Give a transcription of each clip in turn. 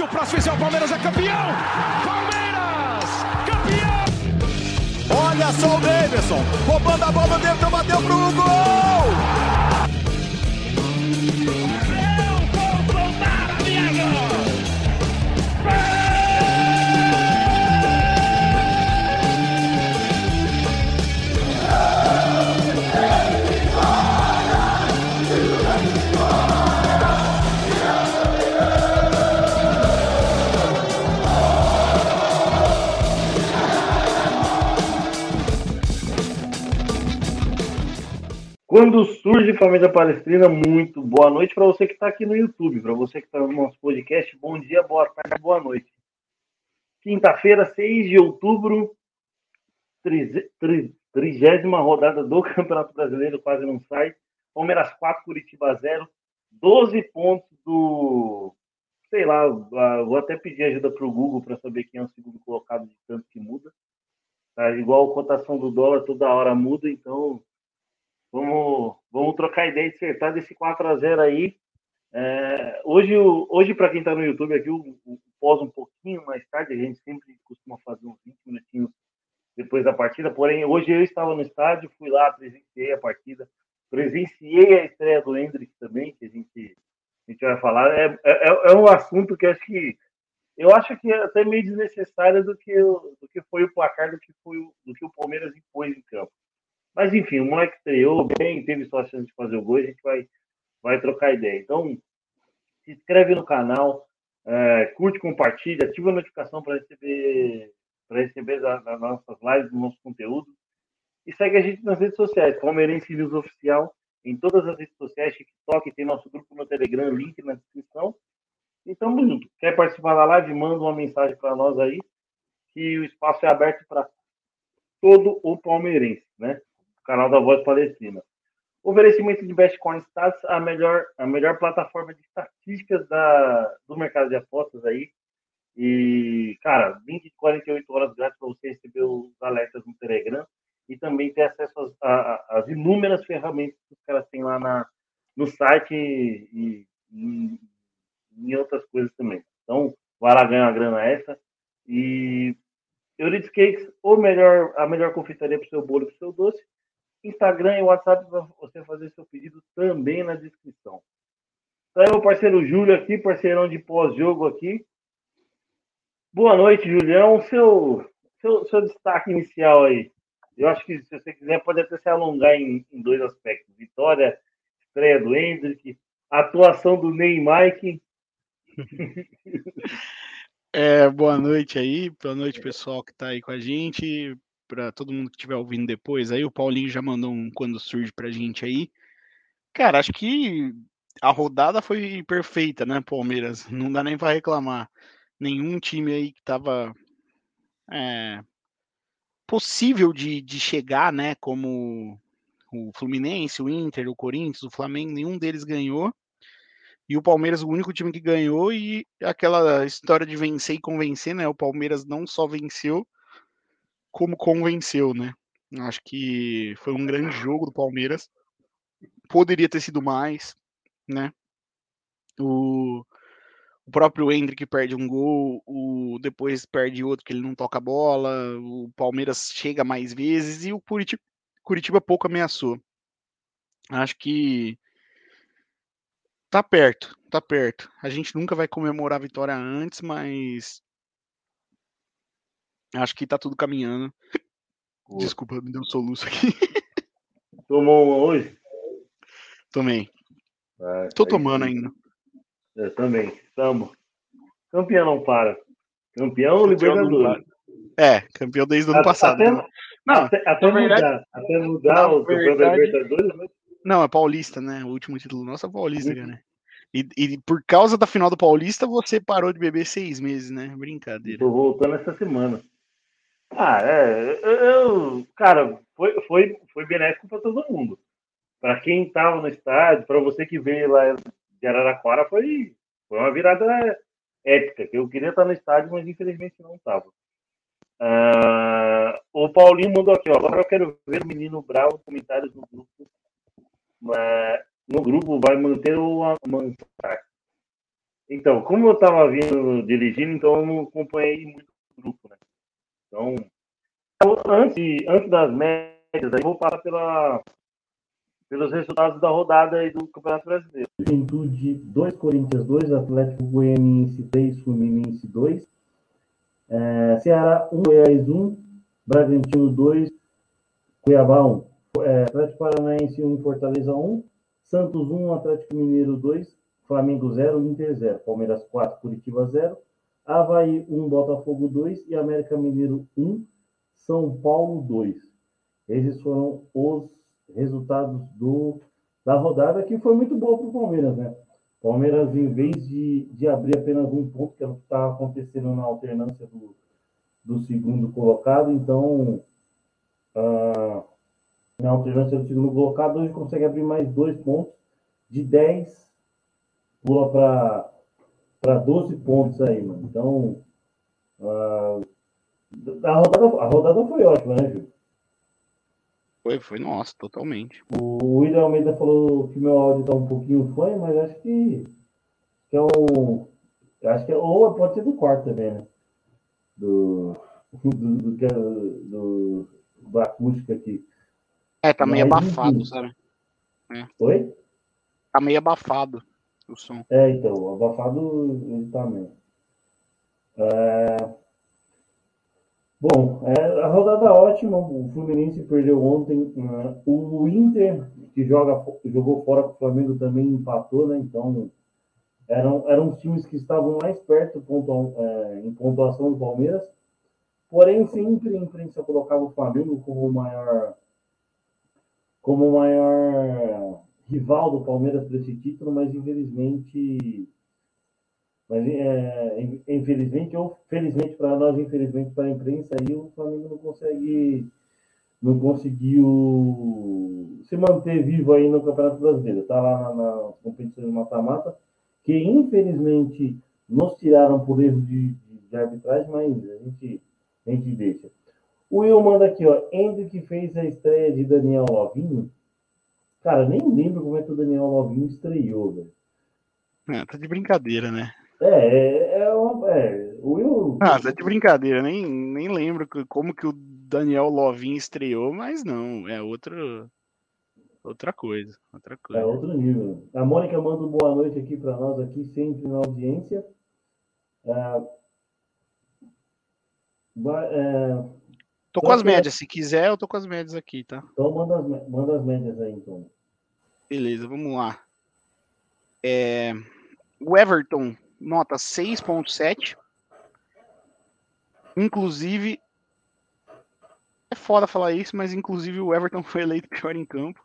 Se o próximo fizer o Palmeiras é campeão! Palmeiras! Campeão! Olha só o Davidson, roubando a bola dentro, bateu pro gol! Quando surge Família Palestrina, muito boa noite para você que está aqui no YouTube, para você que está no nosso podcast, bom dia, boa tarde, boa noite. Quinta-feira, 6 de outubro, trigésima rodada do Campeonato Brasileiro, quase não sai. Palmeiras 4, Curitiba 0, 12 pontos do. Sei lá, vou até pedir ajuda para o Google para saber quem é o segundo colocado de tanto que muda. Tá? Igual a cotação do dólar toda hora muda, então Vamos, vamos trocar ideia e acertar desse 4 a 0 aí. É, hoje, hoje para quem está no YouTube aqui, o, o pós um pouquinho mais tarde, a gente sempre costuma fazer uns 20 minutinhos depois da partida, porém, hoje eu estava no estádio, fui lá, presenciei a partida, presenciei a estreia do Hendrick também, que a gente, a gente vai falar. É, é, é um assunto que acho que eu acho que é até meio desnecessário do que, do que foi o placar, do que, foi, do que o Palmeiras impôs em campo. Mas enfim, o moleque estreou bem, teve só a chance de fazer o gol, a gente vai, vai trocar ideia. Então, se inscreve no canal, é, curte, compartilha, ativa a notificação para receber, para receber das nossas lives, do nosso conteúdo. E segue a gente nas redes sociais, Palmeirense News Oficial, em todas as redes sociais, TikTok, tem nosso grupo no Telegram, link na descrição. E tamo junto. Quer participar da live? Manda uma mensagem para nós aí, que o espaço é aberto para todo o palmeirense, né? Canal da Voz Palestina. Oferecimento de Bestcoin Stats, a melhor, a melhor plataforma de estatísticas da, do mercado de apostas aí. E, cara, 20 48 horas grátis para você receber os alertas no Telegram e também ter acesso às inúmeras ferramentas que os caras têm lá na, no site e, e, e outras coisas também. Então, vai lá ganhar uma grana essa. E Euridice Cakes, ou melhor, a melhor confeitaria para o seu bolo e para o seu doce. Instagram e WhatsApp para você fazer seu pedido também na descrição. Então, meu parceiro Júlio aqui, parceirão de pós-jogo aqui. Boa noite, Julião. Seu, seu, seu destaque inicial aí. Eu acho que, se você quiser, pode até se alongar em, em dois aspectos. Vitória, estreia do Hendrick, atuação do Ney Mike. É, boa noite aí, boa noite pessoal que está aí com a gente para todo mundo que estiver ouvindo depois. Aí o Paulinho já mandou um quando surge pra gente aí. Cara, acho que a rodada foi perfeita, né, Palmeiras? Não dá nem para reclamar. Nenhum time aí que tava é, possível de, de chegar, né, como o Fluminense, o Inter, o Corinthians, o Flamengo, nenhum deles ganhou. E o Palmeiras, o único time que ganhou, e aquela história de vencer e convencer, né? O Palmeiras não só venceu, como convenceu, né? Acho que foi um grande jogo do Palmeiras. Poderia ter sido mais, né? O, o próprio Hendrick perde um gol, o depois perde outro que ele não toca a bola, o Palmeiras chega mais vezes e o Curitiba, Curitiba pouco ameaçou. Acho que tá perto, tá perto. A gente nunca vai comemorar a vitória antes, mas Acho que tá tudo caminhando. Desculpa, me deu um soluço aqui. Tomou uma hoje? Tomei. Ah, Tô tomando sim. ainda. Eu também. Estamos. Campeão não para. Campeão, campeão Libertadores. É, campeão desde o ano passado. Até, não, até, até verdade, mudar, até mudar o campeão da Libertadores. Mas... Não, é paulista, né? O último título nosso é paulista, uhum. né? E, e, por causa da final do Paulista, você parou de beber seis meses, né? Brincadeira. Tô voltando essa semana. Ah, é. Eu, cara, foi, foi, foi benéfico para todo mundo. Para quem estava no estádio, para você que veio lá de Araraquara, foi, foi uma virada épica. Eu queria estar no estádio, mas infelizmente não estava. Uh, o Paulinho mandou aqui, ó, agora eu quero ver o menino Bravo comentários no grupo. Uh, no grupo vai manter o Mansar. Então, como eu estava vindo dirigindo, então eu não acompanhei muito o grupo, né? Então, antes, antes das médias, aí vou passar pela, pelos resultados da rodada aí do Campeonato Brasileiro. Juventude 2, Corinthians 2, Atlético Goianiense 3, Fluminense 2, é, Ceará 1, Goiás 1, Bragantino 2, Cuiabá 1, é, Atlético Paranaense 1, Fortaleza 1, Santos 1, Atlético Mineiro 2, Flamengo 0, Inter 0, Palmeiras 4, Curitiba 0, Havaí 1, Botafogo 2 e América Mineiro 1, São Paulo 2. Esses foram os resultados do, da rodada, que foi muito boa para o Palmeiras, né? Palmeiras, em vez de, de abrir apenas um ponto, que é o que estava acontecendo na alternância do, do segundo colocado, então, na alternância do segundo colocado, hoje consegue abrir mais dois pontos, de 10 pula para 12 pontos aí, mano. Então, uh, a, rodada, a rodada foi ótima, né, Gil? Foi, foi nossa, totalmente. O William Almeida falou que meu áudio tá um pouquinho fã, mas acho que, que é um. Acho que é, ou pode ser do quarto também, né? Do. Do, do, do, do, do acústica aqui. É, tá meio mas, abafado, enfim. sabe? É. Oi? Tá meio abafado o som. É, então, abafado ele tá mesmo. É... Bom, é, a rodada ótima, o Fluminense perdeu ontem. Uh, o Inter, que joga, jogou fora com o Flamengo, também empatou, né? Então, eram, eram times que estavam mais perto é, em pontuação do Palmeiras. Porém, sempre a imprensa colocava o Flamengo como o maior, como o maior rival do Palmeiras para esse título, mas infelizmente, mas é, infelizmente ou felizmente para nós, infelizmente para a imprensa, aí o Flamengo não consegue, não conseguiu se manter vivo aí no Campeonato Brasileiro. Está lá na, na competição de mata-mata, que infelizmente nos tiraram por erro de, de, arbitragem, mas a gente, a gente deixa. O Will manda aqui, ó. Hendrick fez a estreia de Daniel Lovinho Cara, nem lembro como é que o Daniel Lovinho estreou, velho. É, tá de brincadeira, né? É, é, é, uma, é o Will. Ah, tá de brincadeira, nem, nem lembro como que o Daniel Lovinho estreou, mas não, é outro, outra coisa, outra coisa. É outro nível. A Mônica manda um boa noite aqui para nós, aqui sempre na audiência. É, é, Tô com as médias, se quiser, eu tô com as médias aqui, tá? Então manda as, manda as médias aí, então. Beleza, vamos lá. É... O Everton, nota 6.7. Inclusive, é foda falar isso, mas inclusive o Everton foi eleito pior em campo.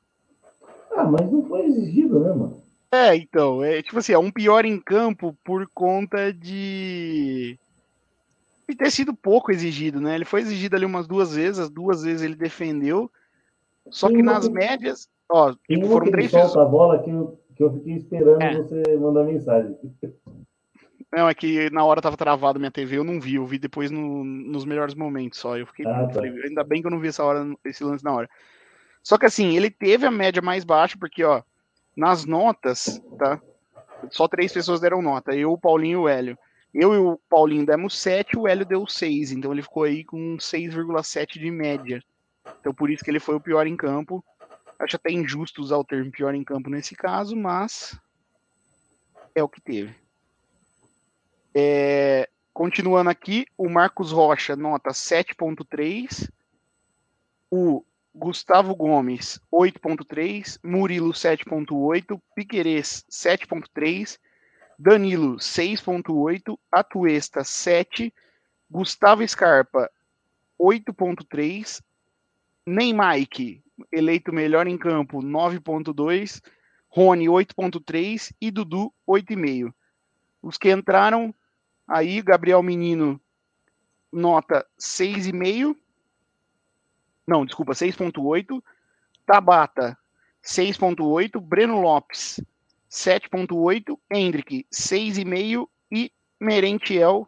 Ah, mas não foi exigido, né, mano? É, então, é tipo assim, é um pior em campo por conta de e ter sido pouco exigido, né? Ele foi exigido ali umas duas vezes, as duas vezes ele defendeu. Só que nas médias, ó, tipo, foram três vezes. a bola que eu, que eu fiquei esperando é. você mandar mensagem. Não, é que na hora tava travado minha TV, eu não vi, eu vi depois no, nos melhores momentos só. Eu fiquei, ah, tá. falei, ainda bem que eu não vi essa hora, esse lance na hora. Só que assim, ele teve a média mais baixa, porque, ó, nas notas, tá? Só três pessoas deram nota, eu, o Paulinho e o Hélio. Eu e o Paulinho demos 7, o Hélio deu 6, então ele ficou aí com 6,7 de média. Então por isso que ele foi o pior em campo. Acho até injusto usar o termo pior em campo nesse caso, mas é o que teve. É, continuando aqui, o Marcos Rocha, nota 7.3. O Gustavo Gomes, 8.3. Murilo, 7.8. Piquerez, 7.3. Danilo 6.8, Atuesta 7, Gustavo Scarpa 8.3, Neymar eleito melhor em campo 9.2, Rony 8.3 e Dudu 8,5. Os que entraram aí, Gabriel Menino nota 6,5. Não, desculpa, 6.8. Tabata 6.8, Breno Lopes 7.8, Hendrick 6,5 e Merentiel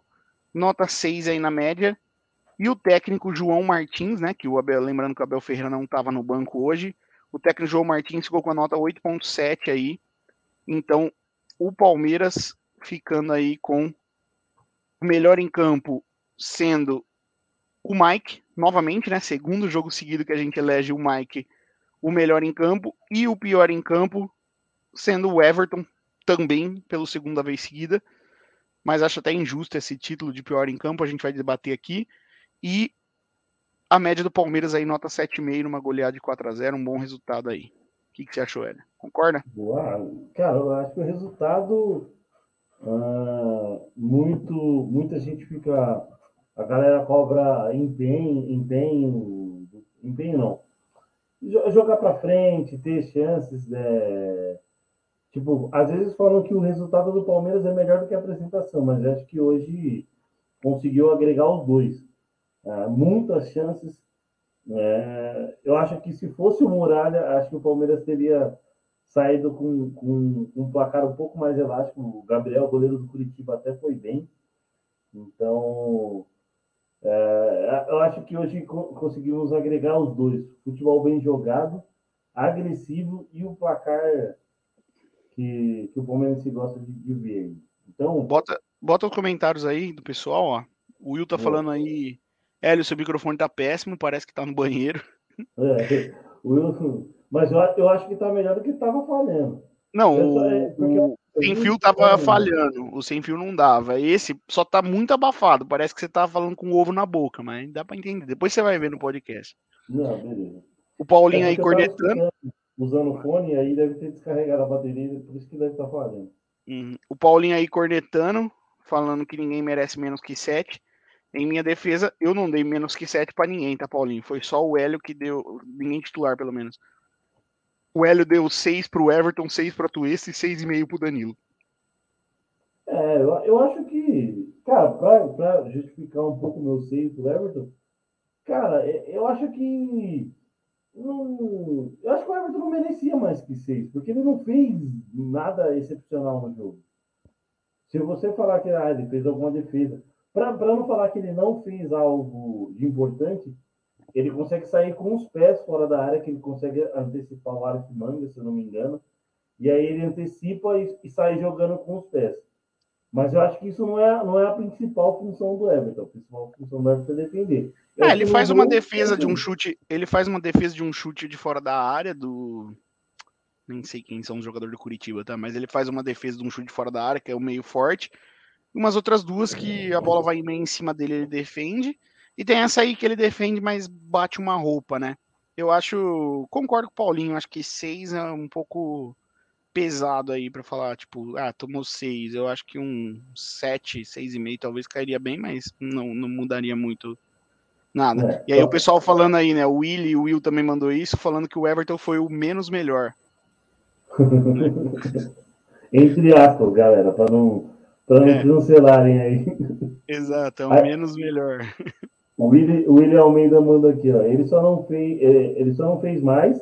nota 6 aí na média. E o técnico João Martins, né, que o Abel, lembrando que o Abel Ferreira não estava no banco hoje, o técnico João Martins ficou com a nota 8.7 aí. Então, o Palmeiras ficando aí com o melhor em campo sendo o Mike, novamente, né? Segundo jogo seguido que a gente elege o Mike o melhor em campo e o pior em campo sendo o Everton, também pela segunda vez seguida. Mas acho até injusto esse título de pior em campo, a gente vai debater aqui. E a média do Palmeiras aí, nota 7,5 numa goleada de 4 a 0 um bom resultado aí. O que, que você achou, Hélio? Concorda? Boa. Cara, eu acho que o resultado. Uh, muito, muita gente fica. A galera cobra empenho, empenho, empenho não. Jogar para frente, ter chances. É, tipo, às vezes falam que o resultado do Palmeiras é melhor do que a apresentação, mas acho que hoje conseguiu agregar os dois. Uh, muitas chances. É, eu acho que se fosse o Muralha, acho que o Palmeiras teria saído com, com, um placar um pouco mais elástico. O Gabriel, goleiro do Curitiba, até foi bem. Então, é, eu acho que hoje conseguimos agregar os dois: futebol bem jogado, agressivo e o placar que, que o Palmeiras gosta de, de ver. Então, bota, bota os comentários aí do pessoal. Ó. O Will tá é. falando aí Hélio, seu microfone tá péssimo, parece que tá no banheiro. É, Wilson, mas eu, eu acho que tá melhor do que tava falhando. Não, o, é, o sem fio tava falhando, o sem fio não dava. Esse só tá muito abafado, parece que você tava falando com o ovo na boca, mas dá para entender. Depois você vai ver no podcast. Não, beleza. O Paulinho é aí cornetando. Usando o fone, aí deve ter descarregado a bateria, por isso que deve estar tá falhando. Uhum. O Paulinho aí cornetando, falando que ninguém merece menos que sete. Em minha defesa, eu não dei menos que 7 para ninguém, tá, Paulinho? Foi só o Hélio que deu, ninguém titular, pelo menos. O Hélio deu 6 pro Everton, 6 pro Tuesta e 6,5 pro Danilo. É, eu, eu acho que, cara, pra, pra justificar um pouco o meu 6 pro Everton, cara, é, eu acho que. Não, eu acho que o Everton não merecia mais que 6, porque ele não fez nada excepcional no jogo. Se você falar que ah, ele fez alguma defesa, para não falar que ele não fez algo de importante, ele consegue sair com os pés fora da área, que ele consegue antecipar o Alex Manga, se eu não me engano. E aí ele antecipa e, e, sai jogando com os pés. Mas eu acho que isso não é, não é a principal função do Everton. A principal função do Everton é defender. É, ele faz uma defesa de um chute. Ele faz uma defesa de um chute de fora da área do. Nem sei quem são os jogadores do Curitiba, tá? Mas ele faz uma defesa de um chute de fora da área, que é o meio forte umas outras duas que a bola vai meio em cima dele, ele defende. E tem essa aí que ele defende, mas bate uma roupa, né? Eu acho. Concordo com o Paulinho, acho que seis é um pouco pesado aí para falar, tipo, ah, tomou seis. Eu acho que um sete, seis e meio talvez cairia bem, mas não, não mudaria muito nada. É, e aí o pessoal falando aí, né? O Willi e o Will também mandou isso, falando que o Everton foi o menos melhor. Entre aspas, galera, para não para não é. cancelarem aí. Exato, é o aí, menos melhor. O William, o Almeida manda aqui, ó. Ele só não fez, é, ele só não fez mais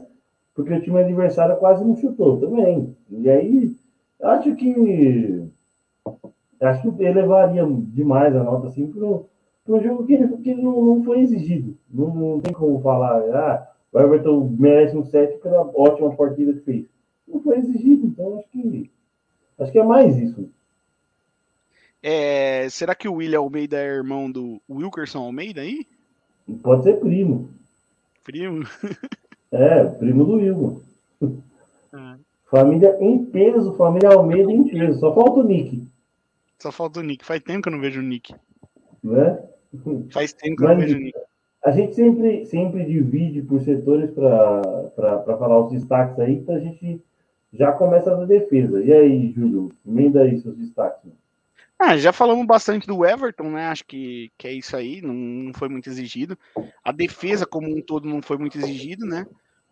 porque o time adversário quase não chutou também. E aí, acho que acho que elevaria demais a nota assim para um jogo que, que não, não foi exigido. Não, não, tem como falar, ah, o Everton merece um 7 pela ótima partida que fez. Não foi exigido, então acho que acho que é mais isso. É, será que o William Almeida é irmão do Wilkerson Almeida aí? Pode ser primo. Primo? é, primo do Wilson. Ah. Família em peso, família Almeida em peso. Só falta o Nick. Só falta o Nick. Faz tempo que eu não vejo o Nick. Né? Faz tempo que eu não vejo o Nick. A gente sempre, sempre divide por setores para falar os destaques aí, então a gente já começa na defesa. E aí, Júlio, emenda aí seus destaques. Ah, já falamos bastante do Everton, né? Acho que, que é isso aí, não, não foi muito exigido. A defesa, como um todo, não foi muito exigido, né?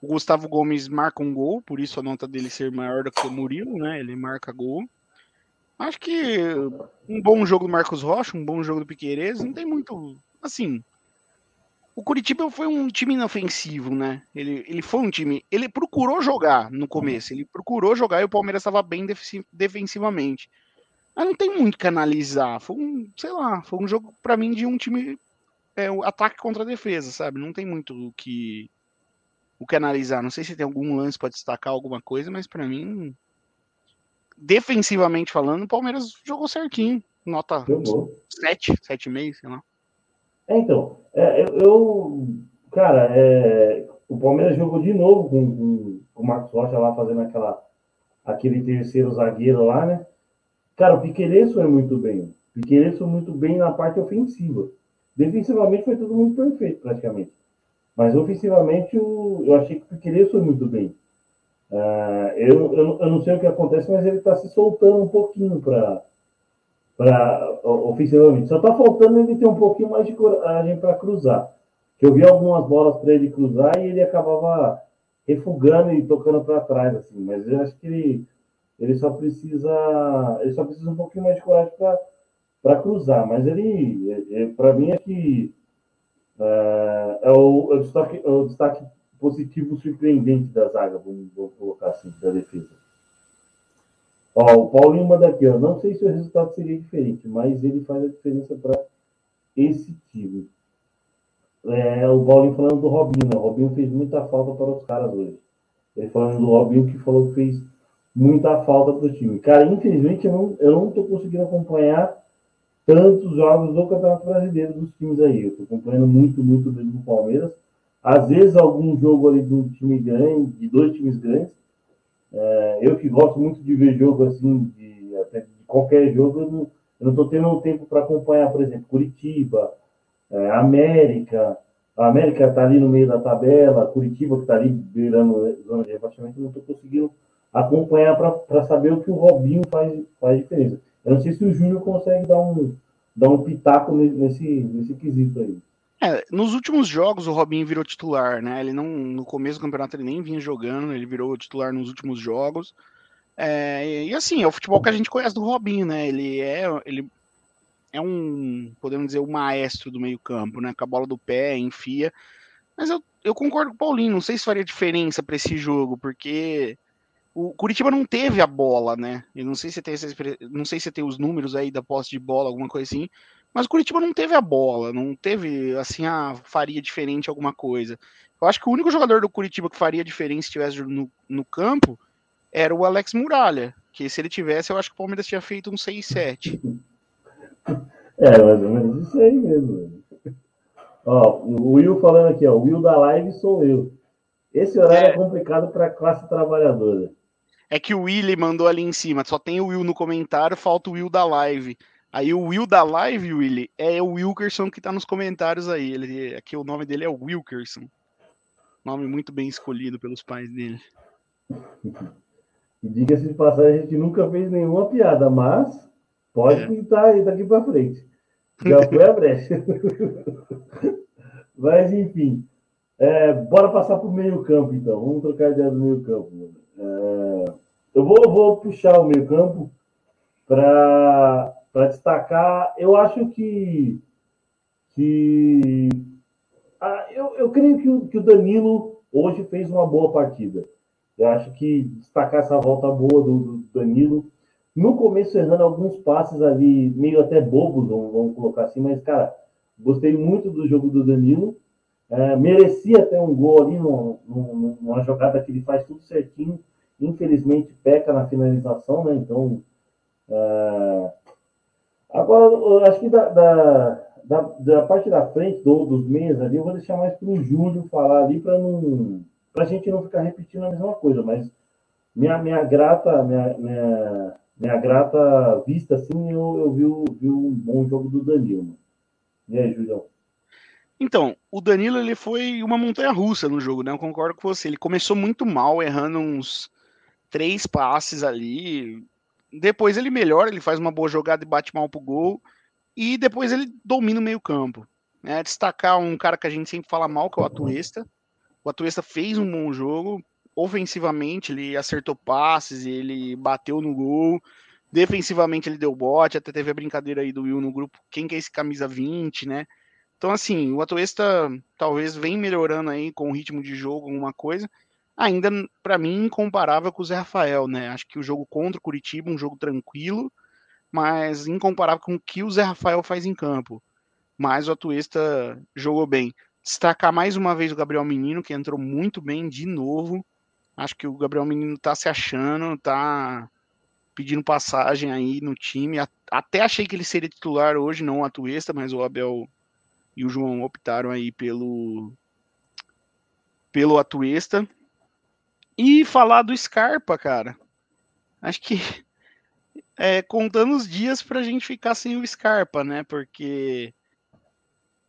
O Gustavo Gomes marca um gol, por isso a nota dele ser maior do que o Murilo, né? Ele marca gol. Acho que um bom jogo do Marcos Rocha, um bom jogo do Piqueires, não tem muito. Assim, o Curitiba foi um time inofensivo, né? Ele, ele foi um time. Ele procurou jogar no começo, ele procurou jogar e o Palmeiras estava bem defensivamente. Mas não tem muito que analisar. Foi um, sei lá, foi um jogo para mim de um time é, ataque contra defesa, sabe? Não tem muito o que o que analisar. Não sei se tem algum lance para destacar alguma coisa, mas para mim defensivamente falando, o Palmeiras jogou certinho. Nota Jogou. 7, 7,5, sei lá. É, então, é, eu, eu- cara, é, o Palmeiras jogou de novo com, com- com o Marcos Rocha lá fazendo aquela, aquele terceiro zagueiro lá, né? Cara, o Piqueires foi muito bem. O Piqueires foi muito bem na parte ofensiva. Defensivamente foi tudo muito perfeito, praticamente. Mas ofensivamente o- eu achei que o Piqueires foi muito bem. Ah, eu, eu, eu não sei o que acontece, mas ele está se soltando um pouquinho para para ofensivamente. Só tá faltando ele ter um pouquinho mais de coragem para cruzar. Que eu vi algumas bolas para ele cruzar e ele acabava refugando e tocando para trás assim, mas eu acho que ele ele só precisa ele só precisa um pouquinho mais de coragem para para cruzar, mas ele para mim é que é, é o, é o destaque, é o destaque positivo surpreendente da zaga, vamos, vamos colocar assim, da defesa. Ó, o Paulinho manda aqui, ó. Não sei se o resultado seria diferente, mas ele faz a diferença para esse time. É, o Paulinho falando do Robinho, né? O Robinho fez muita falta para os caras hoje. Ele falando do Robinho que falou que fez muita falta para o time. Cara, infelizmente eu não, eu não conseguindo acompanhar tantos jogos do Campeonato Brasileiro dos times aí. Eu tô acompanhando muito, muito do Palmeiras. Às vezes algum jogo ali de um time grande, de dois times grandes. É, eu que gosto muito de ver jogo assim, de, até de qualquer jogo, eu não, tô tendo tempo para acompanhar, por exemplo, Curitiba, é, América. A América está ali no meio da tabela, Curitiba que está ali beirando zona de rebaixamento, não estou conseguindo acompanhar para saber o que o Robinho faz, faz diferença. Eu não sei se o Júnior consegue dar um, dar um pitaco nesse, nesse quesito aí. É, nos últimos jogos o Robinho virou titular, né? Ele não, no começo do campeonato ele nem vinha jogando, ele virou titular nos últimos jogos. É, e assim, é o futebol que a gente conhece do Robinho, né? Ele é, ele é um, podemos dizer, o um maestro do meio-campo, né? Com a bola do pé, enfia. Mas eu, eu concordo com o Paulinho, não sei se faria diferença para esse jogo, porque o Curitiba não teve a bola, né? Eu não sei se tem não sei se tem os números aí da posse de bola, alguma coisa assim, mas o Curitiba não teve a bola, não teve assim, ah, faria diferente alguma coisa. Eu acho que o único jogador do Curitiba que faria diferença se estivesse no, no campo era o Alex Muralha, que se ele tivesse, eu acho que o Palmeiras tinha feito um 6-7. É, mais ou menos isso aí mesmo. Ó, o Will falando aqui, ó, o Will da live sou eu. Esse horário é, é complicado para a classe trabalhadora. É que o Willy mandou ali em cima, só tem o Will no comentário, falta o Will da live. Aí o Will da live, Willy, é o Wilkerson que tá nos comentários aí. Ele, aqui o nome dele é Wilkerson. Nome muito bem escolhido pelos pais dele. E diga-se de passagem, a gente nunca fez nenhuma piada, mas pode é. pintar aí daqui para frente. Já foi a brecha. mas enfim. É, bora passar para o meio campo, então. Vamos trocar ideia do meio campo. É, eu vou, vou puxar o meio campo para destacar. Eu acho que. que ah, eu, eu creio que o, que o Danilo hoje fez uma boa partida. Eu acho que destacar essa volta boa do, do Danilo. No começo, errando alguns passes ali, meio até bobos, vamos, vamos colocar assim, mas, cara, gostei muito do jogo do Danilo. É, merecia até um gol ali no, numa jogada que ele faz tudo certinho. Infelizmente peca na finalização, né? Então. É... Agora, acho que da, da, da, da, parte da frente do, dos meias ali, eu vou deixar mais para o Júlio falar ali para não. Pra gente não ficar repetindo a mesma coisa, mas minha, minha grata, minha, minha, minha grata vista, assim, eu, eu vi, vi um bom jogo do Danilo. E aí, Julião? Então, o Danilo ele foi uma montanha russa no jogo, né? Eu concordo com você. Ele começou muito mal, errando uns três passes ali. Depois ele melhora, ele faz uma boa jogada e bate mal pro gol. E depois ele domina o meio-campo. Né? Destacar um cara que a gente sempre fala mal, que é o Atuesta. O Atuesta fez um bom jogo. Ofensivamente, ele acertou passes, ele bateu no gol. Defensivamente, ele deu bote. Até teve a brincadeira aí do Will no grupo. Quem que é esse camisa 20, né? Então, assim, o Atuesta talvez vem melhorando aí com o ritmo de jogo, alguma coisa. Ainda, para mim, incomparável com o Zé Rafael, né? Acho que o jogo contra o Curitiba, um jogo tranquilo, mas incomparável com o que o Zé Rafael faz em campo. Mas o Atuesta jogou bem. Destacar mais uma vez o Gabriel Menino, que entrou muito bem de novo. Acho que o Gabriel Menino tá se achando, tá pedindo passagem aí no time. Até achei que ele seria titular hoje, não o Atuesta, mas o Abel e o João optaram aí pelo pelo Atuesta. E falar do Scarpa, cara. Acho que é, contando os dias pra gente ficar sem o Scarpa, né? Porque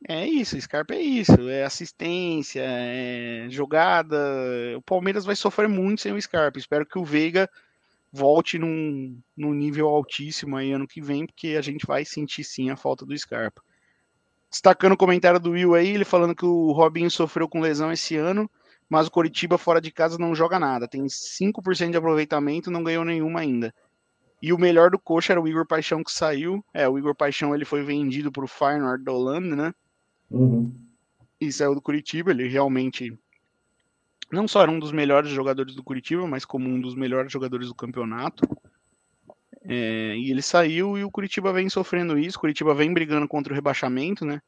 é isso, Scarpa é isso, é assistência, é jogada. O Palmeiras vai sofrer muito sem o Scarpa. Espero que o Veiga volte num, num nível altíssimo aí ano que vem, porque a gente vai sentir sim a falta do Scarpa. Destacando o comentário do Will aí, ele falando que o Robinho sofreu com lesão esse ano, mas o Coritiba fora de casa não joga nada. Tem 5% de aproveitamento, não ganhou nenhuma ainda. E o melhor do coxa era o Igor Paixão que saiu. É, o Igor Paixão ele foi vendido para o Feyenoord da Holanda, né? Uhum. E saiu do Curitiba, ele realmente não só era um dos melhores jogadores do Curitiba, mas como um dos melhores jogadores do campeonato. É, e ele saiu e o Curitiba vem sofrendo isso. O Curitiba vem brigando contra o rebaixamento, né?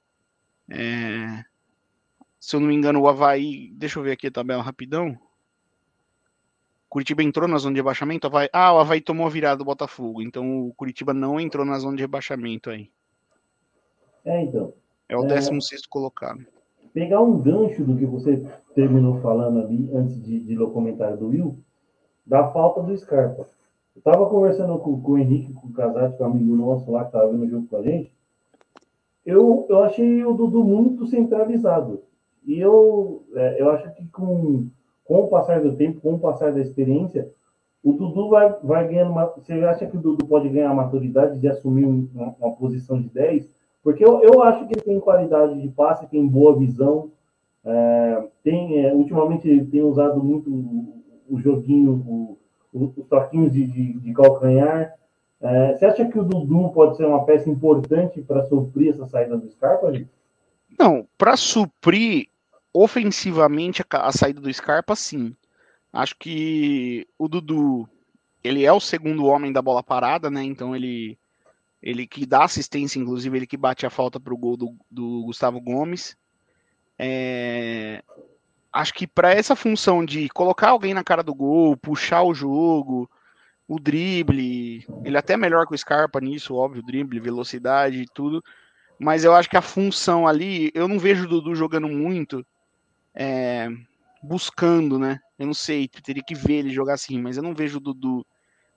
É, se eu não me engano, o Havaí. Deixa eu ver aqui a tabela rapidão. Curitiba entrou na zona de rebaixamento. Havaí, ah, o Havaí tomou a virada do Botafogo. Então o Curitiba não entrou na zona de rebaixamento aí. É, então. É o 16 é... colocado pegar um gancho do que você terminou falando ali, antes de, de o comentário do Will, da falta do Scarpa. Eu estava conversando com, com, o Henrique, com o Casati, é um amigo nosso lá, que estava vendo o jogo com a gente. Eu, eu achei o Dudu muito centralizado. E eu, é, eu acho que com, com o passar do tempo, com o passar da experiência, o Dudu vai, vai ganhando. Uma, você acha que o Dudu pode ganhar a maturidade de assumir uma, uma posição de 10? Porque eu, eu acho que ele tem qualidade de passe, tem boa visão. É, tem, é, ultimamente tem usado muito o, o joguinho, o, o, os toquinhos de, de, de calcanhar. É, você acha que o Dudu pode ser uma peça importante para suprir essa saída do Scarpa? Gente? Não, para suprir ofensivamente a, a, saída do Scarpa, sim. Acho que o Dudu ele é o segundo homem da bola parada, né? Então ele ele que dá assistência, inclusive, ele que bate a falta para o gol do, do, Gustavo Gomes. É, acho que para essa função de colocar alguém na cara do gol, puxar o jogo, o drible, ele é até melhor que o Scarpa nisso, óbvio, drible, velocidade e tudo. Mas eu acho que a função ali, eu não vejo o Dudu jogando muito, é, buscando, né? Eu não sei, teria que ver ele jogar assim, mas eu não vejo o Dudu,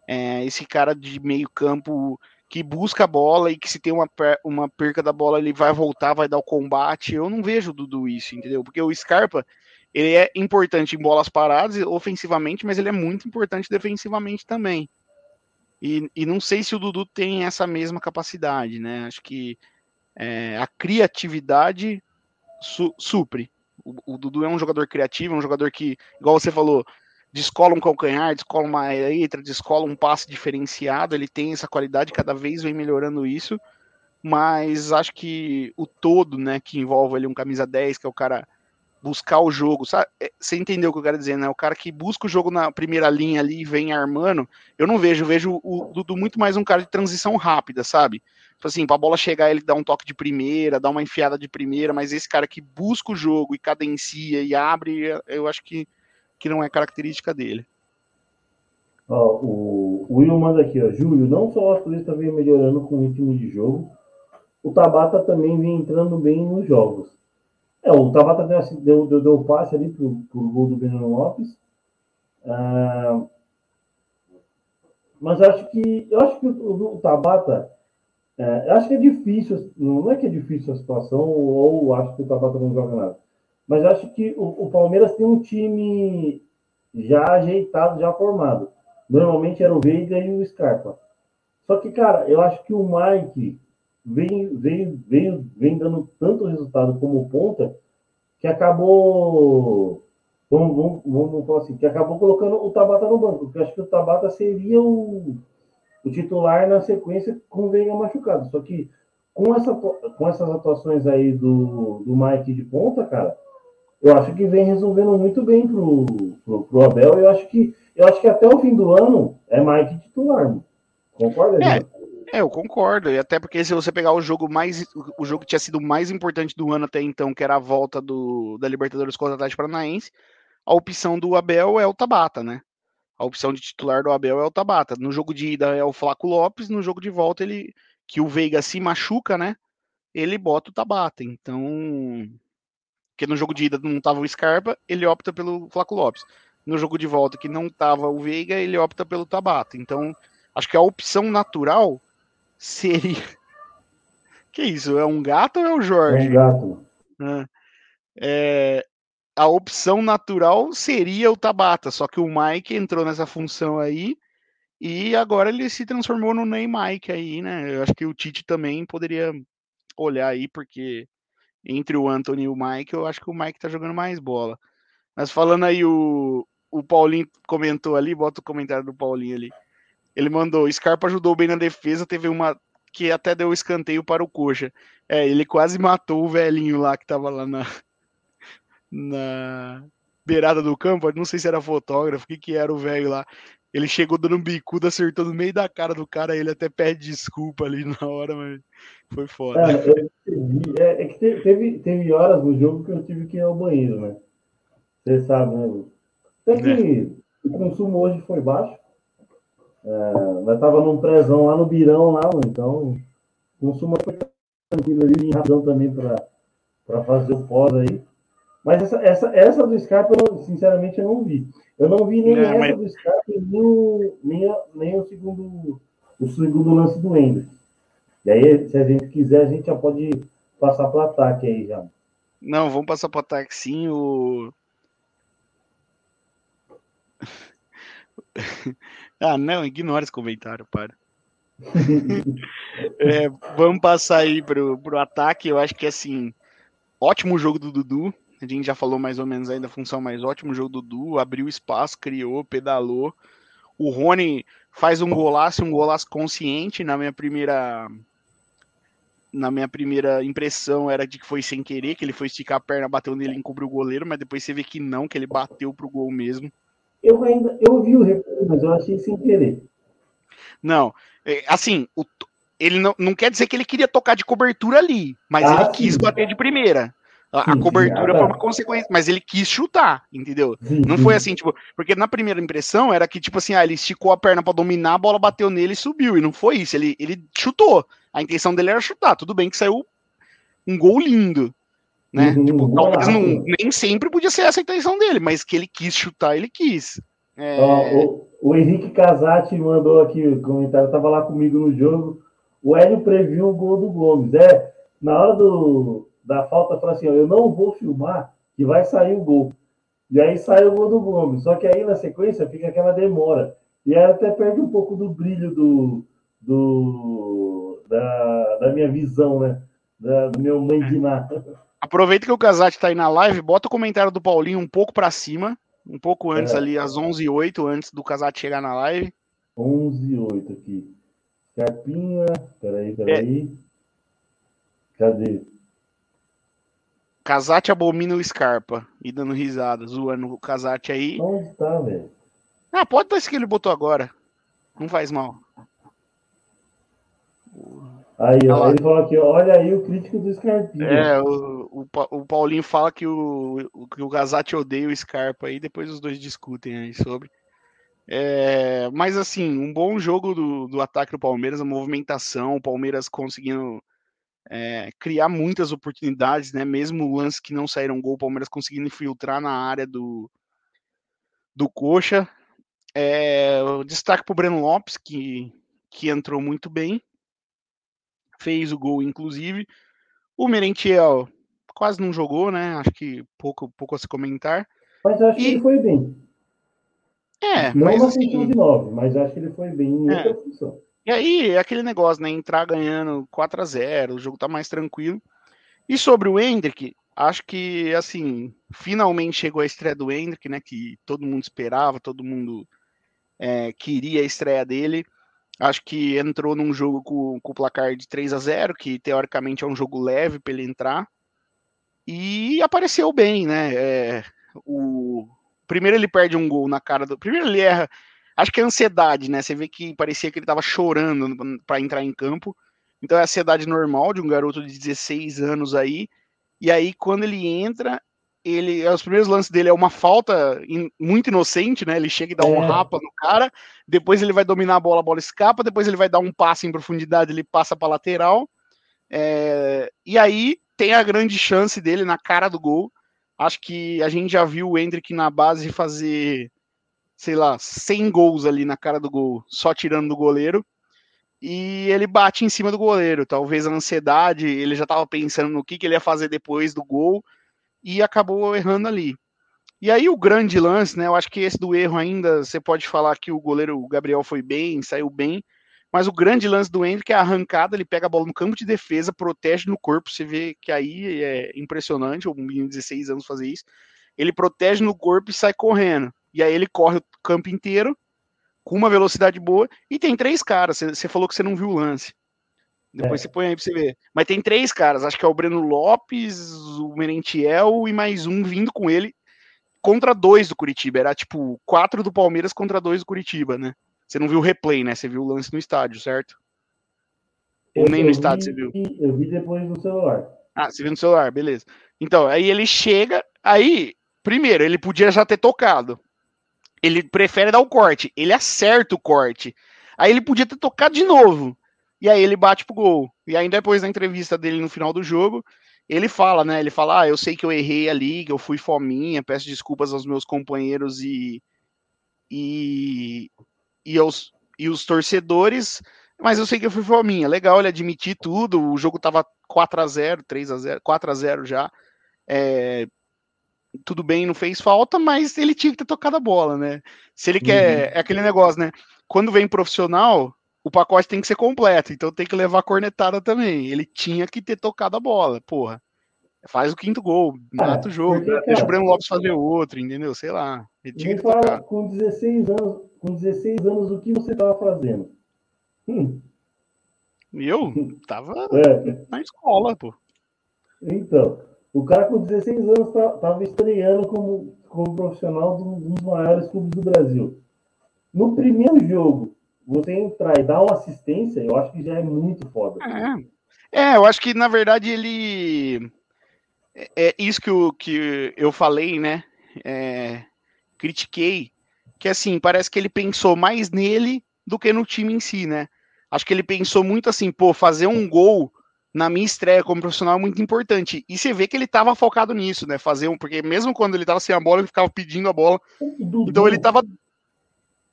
é, esse cara de meio campo que busca a bola e que se tem uma, uma perca da bola ele vai voltar, vai dar o combate. Eu não vejo Dudu isso, entendeu? Porque o Scarpa, ele é importante em bolas paradas ofensivamente, mas ele é muito importante defensivamente também. E, e não sei se o Dudu tem essa mesma capacidade, né? Acho que é, a criatividade su supre. O, o Dudu é um jogador criativo, é um jogador que, igual você falou, descola um calcanhar, descola uma letra, descola um passe diferenciado, ele tem essa qualidade, cada vez vem melhorando isso, mas acho que o todo, né, que envolve ali um camisa 10, que é o cara buscar o jogo, sabe? É, você entendeu o que eu quero dizer, né? O cara que busca o jogo na primeira linha ali e vem armando, eu não vejo, eu vejo o Dudu muito mais um cara de transição rápida, sabe? Tipo assim, pra bola chegar, ele dá um toque de primeira, dá uma enfiada de primeira, mas esse cara que busca o jogo e cadencia e abre, eu acho que que não é característica dele. Ó, o, Will manda aqui, ó, Júlio, não só o Atleta vem melhorando com o ritmo de jogo, o Tabata também vem entrando bem nos jogos. É, o Tabata deu, deu, deu, deu passe ali pro, pro gol do Breno Lopes. Ah, mas acho que eu acho que o, o Tabata é, acho que é difícil, não é que é difícil a situação, ou acho que o Tabata não joga nada. Mas acho que o, o, Palmeiras tem um time já ajeitado, já formado. Normalmente era o Veiga e o Scarpa. Só que, cara, eu acho que o Mike vem, vem, vem, vem dando tanto resultado como ponta que acabou. Vamos, vamos, vamos falar assim, que acabou colocando o Tabata no banco. Porque acho que o Tabata seria o, o titular na sequência com o Veiga machucado. Só que com, essa, com essas atuações aí do, do Mike de ponta, cara, eu acho que vem resolvendo muito bem pro, pro, pro Abel. Eu acho que eu acho que até o fim do ano é Mike titular. Concorda? É, é, eu concordo. E até porque se você pegar o jogo mais o jogo que tinha sido mais importante do ano até então, que era a volta do, da Libertadores contra o Atlético Paranaense, a opção do Abel é o Tabata, né? a opção de titular do Abel é o Tabata. No jogo de ida é o Flaco Lopes, no jogo de volta ele que o Veiga se machuca, né? Ele bota o Tabata. Então, porque no jogo de ida não tava o Scarpa, ele opta pelo Flaco Lopes. No jogo de volta que não tava o Veiga, ele opta pelo Tabata. Então, acho que a opção natural seria Que isso? É um gato ou é o Jorge? É um gato. É, a opção natural seria o Tabata, só que o Mike entrou nessa função aí e agora ele se transformou no Ney Mike aí, né? Eu acho que o Tite também poderia olhar aí, porque entre o Anthony e o Mike, eu acho que o Mike tá jogando mais bola. Mas falando aí, o, o Paulinho comentou ali, bota o comentário do Paulinho ali. Ele mandou: Scarpa ajudou bem na defesa, teve uma que até deu escanteio para o Coxa. É, ele quase matou o velhinho lá que tava lá na, na beirada do campo. Não sei se era fotógrafo, o que, que era o velho lá. Ele chegou dando um bicudo, acertou no meio da cara do cara, ele até pede desculpa ali na hora, mas foi foda. É, é, é que teve, teve horas no jogo que eu tive que ir ao banheiro, né? Você sabe, né? Até que é. o consumo hoje foi baixo. É, nós estava num prezão lá no Birão, lá, então foi tranquilo ali, razão também para fazer o pós aí. Mas essa, essa, essa do Scarpa, eu, sinceramente, eu não vi. Eu não vi nem é, essa mas... do Scarpa, nem o, nem, nem o, segundo, o segundo lance do Ender. E aí, se a gente quiser, a gente já pode passar para o ataque aí já. Não, vamos passar para o ataque sim. O... ah, não, ignora esse comentário, para. é, vamos passar aí pro, pro ataque. Eu acho que assim, ótimo jogo do Dudu. A gente já falou mais ou menos aí da função mais ótimo jogo do Dudu, abriu espaço, criou, pedalou. O Rony faz um golaço, um golaço consciente na minha primeira na minha primeira impressão era de que foi sem querer, que ele foi esticar a perna, bateu nele e encobriu o goleiro, mas depois você vê que não, que ele bateu pro gol mesmo. Eu ainda eu vi o replay, mas eu achei sem querer. Não, é, assim, o, ele não, não quer dizer que ele queria tocar de cobertura ali, mas ah, ele sim. quis bater de primeira. A, a cobertura foi uma consequência, mas ele quis chutar, entendeu? Sim, não foi assim, tipo, porque na primeira impressão era que, tipo assim, ah, ele esticou a perna para dominar, a bola bateu nele e subiu, e não foi isso, ele, ele chutou. A intenção dele era chutar, tudo bem que saiu um gol lindo, né? Uhum, tipo, talvez não, nem sempre podia ser essa a intenção dele, mas que ele quis chutar, ele quis. É... o, o, Henrique Casati mandou aqui o comentário, tava lá comigo no jogo. O Hélio previu o gol do Gomes. É, na hora do, da falta, fala assim: ó, eu não vou filmar que vai sair o gol. E aí sai o gol do Gomes. Só que aí na sequência fica aquela demora. E aí até perde um pouco do brilho do, do da, da minha visão, né? Da, do meu mandinar. Aproveita que o Casati está aí na live, bota o comentário do Paulinho um pouco para cima, um pouco antes é. ali, às 11h08, antes do Casati chegar na live. 11h08 aqui. Carpinha, peraí, peraí. É. Cadê? Casate abomina o Scarpa e dando risada, zoando o Casate aí. Onde tá, velho? Ah, pode dar esse que ele botou agora. Não faz mal. Aí, ó, ele falou aqui, olha aí o crítico do Scarpinha. É, o, o, o Paulinho fala que o, o, que o Casate odeia o Scarpa aí, depois os dois discutem aí sobre. É, mas assim, um bom jogo do, do ataque do Palmeiras, a movimentação, o Palmeiras conseguindo é, criar muitas oportunidades, né? Mesmo lances que não saíram gol, o Palmeiras conseguindo infiltrar na área do, do Coxa. É, destaque para o Breno Lopes, que, que entrou muito bem, fez o gol, inclusive. O Merentiel quase não jogou, né? Acho que pouco, pouco a se comentar. Mas acho e... que ele foi bem. É, não mas assim... de nove, mas acho que ele foi bem em é. função. E aí, é aquele negócio, né? Entrar ganhando 4 a 0 o jogo tá mais tranquilo. E sobre o Hendrick, acho que, assim, finalmente chegou a estreia do Hendrick, né? Que todo mundo esperava, todo mundo é, queria a estreia dele. Acho que entrou num jogo com, com o placar de 3 a 0 que teoricamente é um jogo leve para ele entrar. E apareceu bem, né? É, o... Primeiro ele perde um gol na cara do. Primeiro ele erra Acho que é ansiedade, né? Você vê que parecia que ele tava chorando para entrar em campo. Então é a ansiedade normal de um garoto de 16 anos aí. E aí, quando ele entra, ele, os primeiros lances dele é uma falta in, muito inocente, né? Ele chega e dá é. um rapa no cara, depois ele vai dominar a bola, a bola escapa, depois ele vai dar um passe em profundidade, ele passa para lateral. É, e aí tem a grande chance dele na cara do gol. Acho que a gente já viu o Hendrick na base fazer, sei lá, 100 gols ali na cara do gol, só tirando do goleiro e ele bate em cima do goleiro. Talvez a ansiedade, ele já estava pensando no que, que ele ia fazer depois do gol e acabou errando ali. E aí o grande lance, né? Eu acho que esse do erro ainda, você pode falar que o goleiro Gabriel foi bem, saiu bem, mas o grande lance do Hendrick é a arrancada, ele pega a bola no campo de defesa, protege no corpo, você vê que aí é impressionante, o menino de 16 anos fazer isso. Ele protege no corpo e sai correndo. E aí ele corre o campo inteiro, com uma velocidade boa, e tem três caras. Você falou que você não viu o lance. Depois é. você põe aí pra você ver. Mas tem três caras, acho que é o Breno Lopes, o Merentiel e mais um vindo com ele contra dois do Curitiba. Era tipo quatro do Palmeiras contra dois do Curitiba, né? Você não viu o replay, né? Você viu o lance no estádio, certo? Eu, Ou nem no estádio vi, você viu? Eu vi depois no celular. Ah, você viu no celular, beleza. Então, aí ele chega, aí, primeiro, ele podia já ter tocado ele prefere dar o corte, ele acerta o corte. Aí ele podia ter tocado de novo. E aí ele bate pro gol. E aí depois da entrevista dele no final do jogo, ele fala, né? Ele fala: "Ah, eu sei que eu errei ali, que eu fui fominha, peço desculpas aos meus companheiros e e e aos e os torcedores, mas eu sei que eu fui fominha". Legal ele admitir tudo. O jogo tava 4 a 0, 3 a 0, 4 a 0 já. É, tudo bem, não fez falta, mas ele tinha que ter tocado a bola, né? Se ele quer. Uhum. É aquele negócio, né? Quando vem profissional, o pacote tem que ser completo, então tem que levar a cornetada também. Ele tinha que ter tocado a bola, porra. Faz o quinto gol, mata o jogo, porque, deixa o Breno Lopes fazer outro, entendeu? Sei lá. Ele tinha que tocar. com 16 anos, com 16 anos, o que você estava fazendo? Hum. Eu tava é. na escola, pô. Então, o cara com 16 anos estava tá, estreando como, como profissional de um dos maiores clubes do Brasil. No primeiro jogo, você entrar e dar uma assistência, eu acho que já é muito foda. É, é eu acho que na verdade ele. É, é isso que, eu, que eu falei, né? É, critiquei. Que assim, parece que ele pensou mais nele do que no time em si, né? Acho que ele pensou muito assim, pô, fazer um gol na minha estreia como profissional é muito importante. E você vê que ele estava focado nisso, né? Fazer um, porque mesmo quando ele estava sem a bola, ele ficava pedindo a bola. Então ele estava.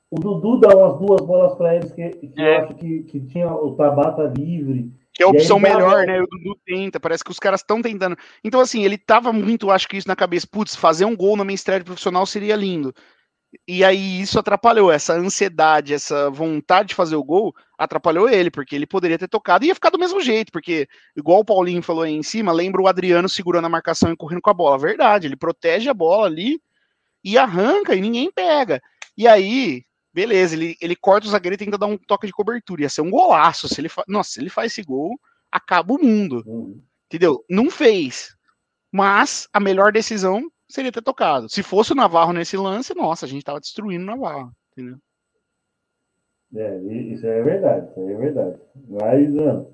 O Dudu dá umas duas bolas para eles que, que é. eu acho que, que tinha o Tabata livre. Que é a opção melhor, né? O Dudu tenta, parece que os caras estão tentando. Então, assim, ele tava muito, acho que isso na cabeça, putz, fazer um gol na minha estreia profissional seria lindo. E aí isso atrapalhou, essa ansiedade, essa vontade de fazer o gol, atrapalhou ele, porque ele poderia ter tocado e ia ficar do mesmo jeito, porque, igual o Paulinho falou aí em cima, lembra o Adriano segurando a marcação e correndo com a bola. Verdade, ele protege a bola ali e arranca e ninguém pega. E aí, beleza, ele, ele corta o zagueiro e tenta dar um toque de cobertura. Ia ser um golaço. Se ele fa... Nossa, se ele faz esse gol, acaba o mundo. Uhum. Entendeu? Não fez. Mas a melhor decisão seria ter tocado. Se fosse o Navarro nesse lance, nossa, a gente tava destruindo o Navarro, entendeu? É, isso é verdade, isso é verdade. Mas, não.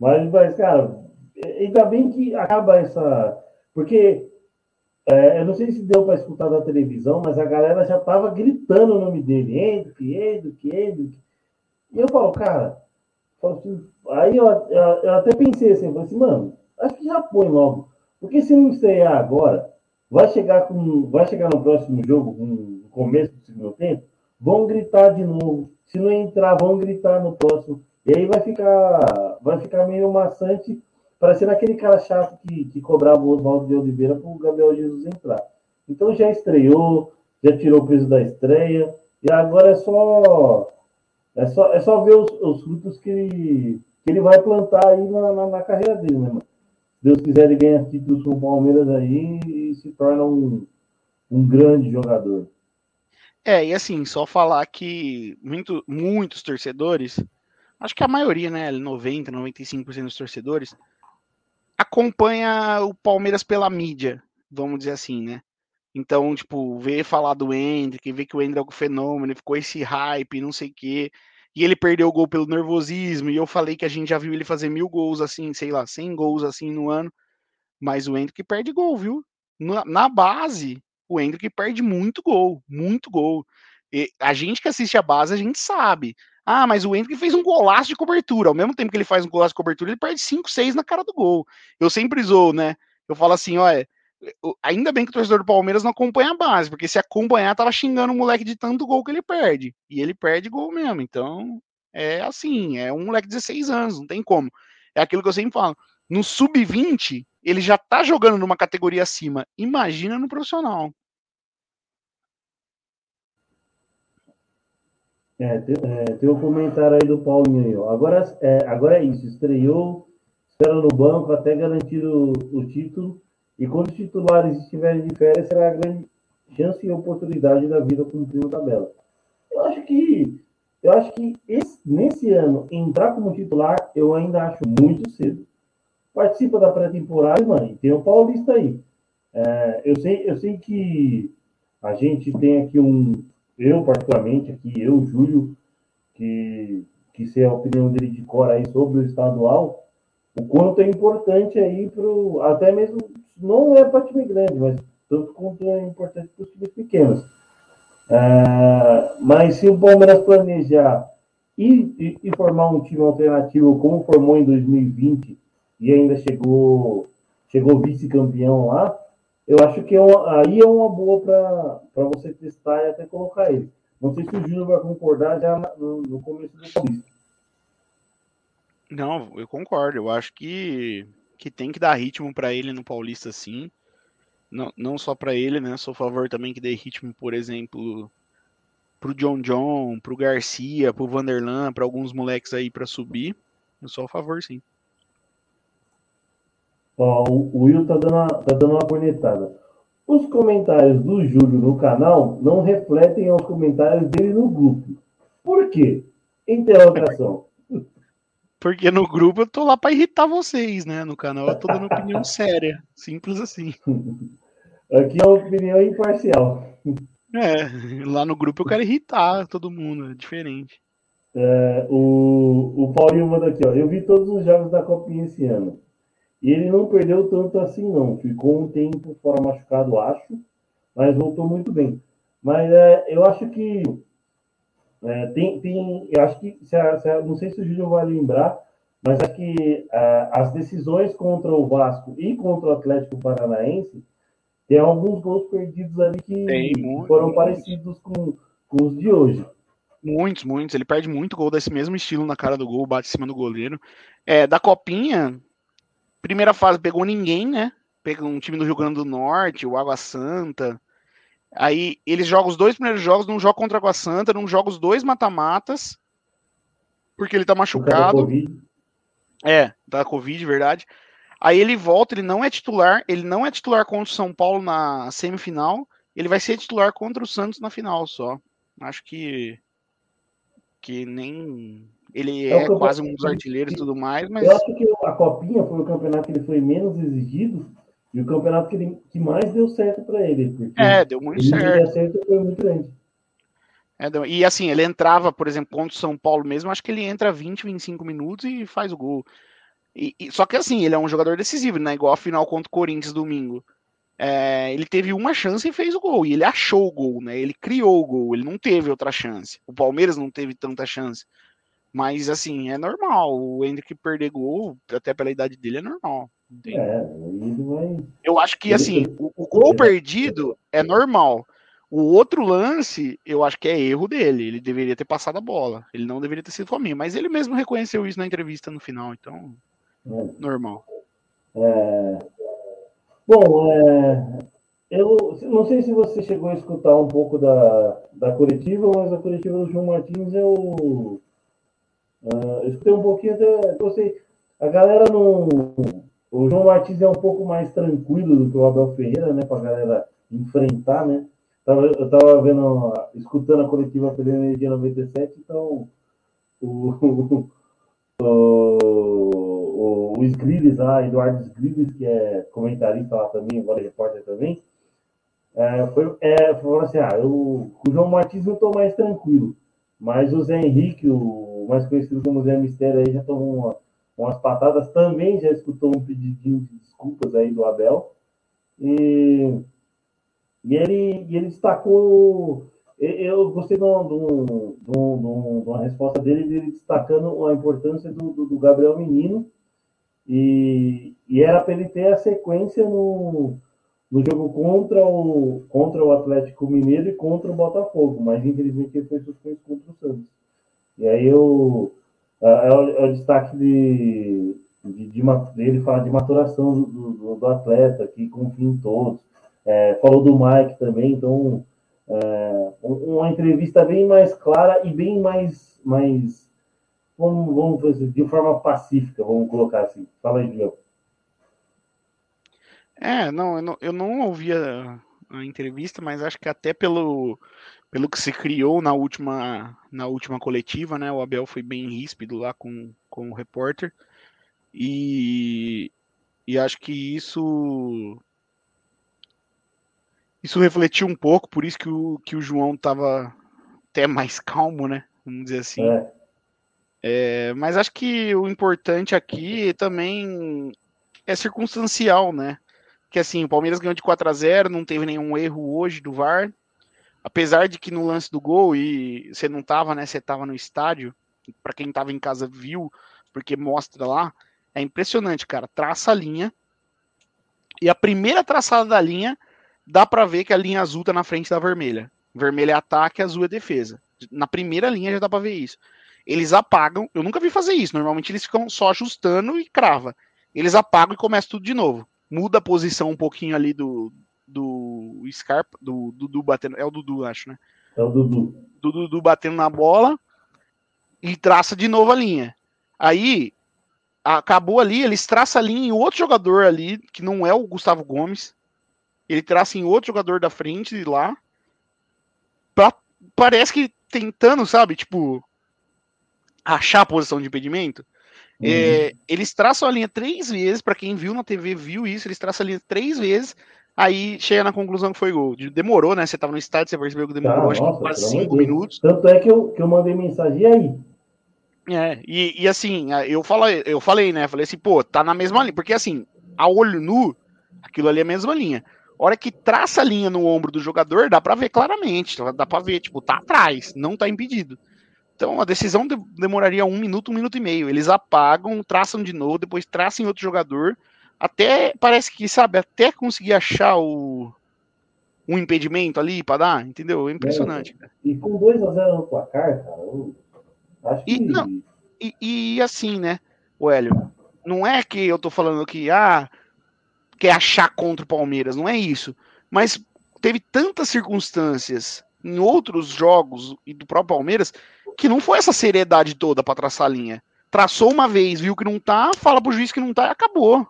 Mas, mas, cara, ainda bem que acaba essa. Porque é, eu não sei se deu para escutar da televisão, mas a galera já tava gritando o nome dele, Hendrick, Hendrick, Hendrick. E eu falo, cara, assim, aí eu, eu, eu, até pensei assim, falei assim, mano, acho que já põe logo. Porque se não estrear agora, vai chegar com, vai chegar no próximo jogo, no começo do segundo tempo, vão gritar de novo. Se não entrar, vão gritar no próximo. E aí vai ficar, vai ficar meio maçante, parecendo aquele cara chato que, que cobrava o Oswaldo de Oliveira para o Gabriel Jesus entrar. Então já estreou, já tirou o peso da estreia, e agora é só é só, é só ver os, os frutos que ele, que ele vai plantar aí na, na, na carreira dele, né, mano? Deus quiser, ele ganha títulos com o Palmeiras aí e se torna um, um grande jogador. É, e assim, só falar que muito, muitos torcedores, acho que a maioria, né, 90, 95% dos torcedores, acompanha o Palmeiras pela mídia, vamos dizer assim, né? Então, tipo, ver falar do Hendrick, ver que o Hendrick é um fenômeno, ficou esse hype, não sei o quê, e ele perdeu o gol pelo nervosismo, e eu falei que a gente já viu ele fazer mil gols assim, sei lá, 100 gols assim no ano, mas o Hendrick perde gol, viu? Na, na base, o Hendrick perde muito gol, muito gol. E a gente que assiste a base, a gente sabe. Ah, mas o Hendrick fez um golaço de cobertura. Ao mesmo tempo que ele faz um golaço de cobertura, ele perde 5, 6 na cara do gol. Eu sempre zoo, né? Eu falo assim, olha, ainda bem que o torcedor do Palmeiras não acompanha a base, porque se acompanhar, tava xingando o moleque de tanto gol que ele perde. E ele perde gol mesmo. Então, é assim, é um moleque de 16 anos, não tem como. É aquilo que eu sempre falo. No sub-20, ele já tá jogando numa categoria acima. Imagina no profissional. É, tem, é, tem um comentário aí do Paulinho aí. Agora é, agora é isso, estreou, espera no banco até garantir o, o título. E quando os titulares estiverem de férias, será a grande chance e oportunidade da vida cumprindo tabela. Eu acho que eu acho que esse, nesse ano entrar como titular eu ainda acho muito cedo. Participa da pré-temporada, mano, tem o Paulista aí. É, eu sei eu sei que a gente tem aqui um eu particularmente aqui, eu, Júlio, que, que sei a opinião dele de cor aí sobre o estadual, o quanto é importante aí pro, até mesmo, não é para time grande, mas tanto quanto é importante para os times pequenos. É, mas se o Palmeiras planejar e, e, e, formar um time alternativo como formou em 2020 e ainda chegou chegou vice-campeão lá, eu acho que é aí é uma boa para você testar e até colocar ele. Não sei se o Júnior vai concordar já no, no começo do Paulista. Não, eu concordo. Eu acho que, que tem que dar ritmo para ele no Paulista, sim. Não, não só para ele, né? Sou a favor também que dê ritmo, por exemplo, pro John John, pro Garcia, pro Vanderlan, para alguns moleques aí para subir. Eu sou a favor, sim. Ó, o Will tá dando, uma, tá dando uma cornetada. Os comentários do Júlio no canal não refletem os comentários dele no grupo. Por quê? Interrogação. Porque no grupo eu tô lá para irritar vocês, né? No canal eu tô dando opinião séria. Simples assim. Aqui é uma opinião imparcial. É, lá no grupo eu quero irritar todo mundo, é diferente. É, o, o Paulinho manda aqui, ó. Eu vi todos os jogos da Copinha esse ano. E ele não perdeu tanto assim, não. Ficou um tempo fora machucado, acho, mas voltou muito bem. Mas é, eu acho que é, tem, tem, eu acho que, se a, se a, não sei se o Júlio vai lembrar, mas acho que é, as decisões contra o Vasco e contra o Atlético Paranaense tem alguns gols perdidos ali que, que foram parecidos com, com os de hoje. Muitos, muitos. Ele perde muito gol desse mesmo estilo na cara do gol, bate em cima do goleiro. É, da Copinha, Primeira fase pegou ninguém, né? Pegou um time do Rio Grande do Norte, o Água Santa. Aí eles jogam os dois primeiros jogos, não joga contra a Água Santa, não joga os dois mata-matas, porque ele tá machucado. É, tá Covid, verdade. Aí ele volta, ele não é titular, ele não é titular contra o São Paulo na semifinal, ele vai ser titular contra o Santos na final só. Acho que que nem ele é, é quase um dos artilheiros e tudo mais, mas. Eu acho que a Copinha foi o campeonato que ele foi menos exigido e o campeonato que, ele, que mais deu certo para ele. É, deu muito certo. certo foi muito grande. É, e assim, ele entrava, por exemplo, contra o São Paulo mesmo, acho que ele entra 20, 25 minutos e faz o gol. E, e, só que assim, ele é um jogador decisivo, né? Igual a final contra o Corinthians domingo. É, ele teve uma chance e fez o gol. E ele achou o gol, né? Ele criou o gol, ele não teve outra chance. O Palmeiras não teve tanta chance. Mas, assim, é normal. O Hendrick perder gol, até pela idade dele, é normal. É. Eu acho que, assim, o, o gol perdido é normal. O outro lance, eu acho que é erro dele. Ele deveria ter passado a bola. Ele não deveria ter sido Flamengo. Mas ele mesmo reconheceu isso na entrevista no final. Então, é. normal. É... Bom, é... eu não sei se você chegou a escutar um pouco da, da coletiva, mas a coletiva do João Martins eu Uh, eu escutei um pouquinho até. Gostei. A galera não. O João Martins é um pouco mais tranquilo do que o Abel Ferreira, né? Para a galera enfrentar, né? Eu estava vendo, escutando a coletiva pela Energia 97, então o, o, o, o Sgrilis lá, Eduardo Sgrilis, que é comentarista lá também, agora é repórter também, é, foi, é, falou assim: ah, eu, o João Martins eu estou mais tranquilo, mas o Zé Henrique, o mais conhecido como Zé Mistério, aí já tomou uma, umas patadas. Também já escutou um pedidinho de desculpas aí do Abel. E, e, ele, e ele destacou. Eu gostei de, uma, um, um, de uma resposta dele, dele destacando a importância do, do, do Gabriel Menino. E, e era para ele ter a sequência no, no jogo contra o, contra o Atlético Mineiro e contra o Botafogo, mas infelizmente ele foi suspenso contra o Santos. E aí eu, é, é, o, é o destaque de, de, de, dele falar de maturação do, do, do, atleta, que confia em todos. É, falou do Mike também, então é, uma entrevista bem mais clara e bem mais, mais vamos, vamos fazer de forma pacífica, vamos colocar assim. Fala aí, Guilherme. É, não, eu não, eu não ouvi a, a, entrevista, mas acho que até pelo, pelo que se criou na última, na última coletiva, né? O Abel foi bem ríspido lá com, com o repórter. E, e acho que isso isso refletiu um pouco, por isso que o, que o João estava até mais calmo, né? Vamos dizer assim. É. É, mas acho que o importante aqui também é circunstancial, né? Que assim, o Palmeiras ganhou de 4 a 0 não teve nenhum erro hoje do VAR. Apesar de que no lance do gol, e você não tava, né? Você tava no estádio, para quem tava em casa viu, porque mostra lá, é impressionante, cara. Traça a linha. E a primeira traçada da linha, dá para ver que a linha azul tá na frente da vermelha. Vermelha é ataque, azul é defesa. Na primeira linha já dá para ver isso. Eles apagam, eu nunca vi fazer isso. Normalmente eles ficam só ajustando e crava. Eles apagam e começa tudo de novo. Muda a posição um pouquinho ali do do Scarpa, do Dudu batendo, é o Dudu, acho, né? É o Dudu. Do Dudu batendo na bola e traça de novo a linha. Aí acabou ali, eles traçam a linha em outro jogador ali, que não é o Gustavo Gomes. Ele traça em outro jogador da frente de lá. Pra, parece que tentando, sabe, tipo, achar a posição de impedimento. Uhum. É, eles traçam a linha três vezes, para quem viu na TV viu isso, eles traçam a linha três vezes, aí chega na conclusão que foi gol. Demorou, né? Você tava no estádio, você percebeu que demorou, tá, acho nossa, que quase cinco minutos. Tanto é que eu, que eu mandei mensagem aí. É, e, e assim, eu falei, eu falei, né? Falei assim, pô, tá na mesma linha. Porque assim, a olho nu, aquilo ali é a mesma linha. hora que traça a linha no ombro do jogador, dá para ver claramente. Dá para ver, tipo, tá atrás, não tá impedido. Então a decisão de, demoraria um minuto, um minuto e meio. Eles apagam, traçam de novo, depois traçam outro jogador. Até parece que, sabe, até conseguir achar o um impedimento ali para dar, entendeu? É impressionante. É, e com 2 a 0 no placar, cara, eu Acho e, Não, e, e, assim, né, o Hélio, não é que eu tô falando que, ah, quer achar contra o Palmeiras, não é isso. Mas teve tantas circunstâncias em outros jogos e do próprio Palmeiras que não foi essa seriedade toda para traçar a linha. Traçou uma vez, viu que não tá, fala pro juiz que não tá e acabou.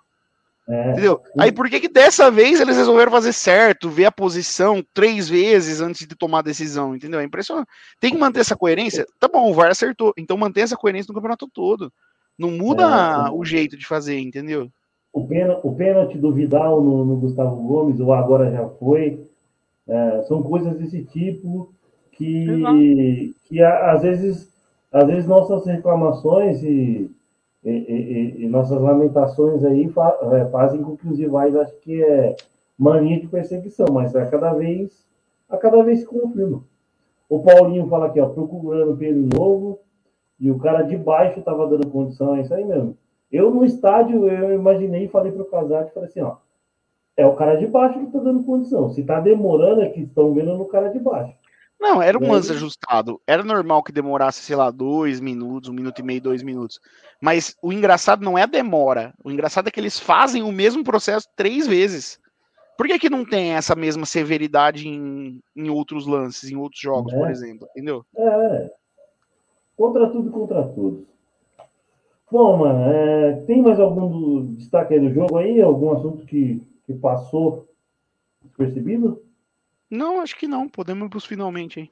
É. Entendeu? Aí por que que dessa vez eles resolveram fazer certo, ver a posição três vezes antes de tomar a decisão, entendeu? É impressionante. Tem que manter essa coerência. Tá bom, o VAR acertou. Então mantém essa coerência no campeonato todo. Não muda é, o jeito de fazer, entendeu? O pênalti, o pênalti do Vidal no, no, Gustavo Gomes, ou agora já foi. É, são coisas desse tipo que, que às vezes, às vezes nossas reclamações e e, e, e, nossas lamentações aí fa é, fazem com que os rivais achem que é mania de perseguição, mas a cada vez a cada vez se confirma. O Paulinho fala aqui, ó, procurando pelo novo, e o cara de baixo estava dando condição, é isso aí mesmo. Eu no estádio, eu imaginei e falei para o Casati, falei assim, ó, é o cara de baixo que está dando condição. Se está demorando é que estão vendo no cara de baixo. Não, era um lance ajustado. Era normal que demorasse, sei lá, dois minutos, um minuto e meio, dois minutos. Mas o engraçado não é a demora. O engraçado é que eles fazem o mesmo processo três vezes. Por que, que não tem essa mesma severidade em, em outros lances, em outros jogos, é. por exemplo? Entendeu? É. Contra tudo contra todos. Bom, mano, é, tem mais algum destaque aí do jogo aí? Algum assunto que, que passou despercebido? Não, acho que não. Podemos ir para os finalmente aí.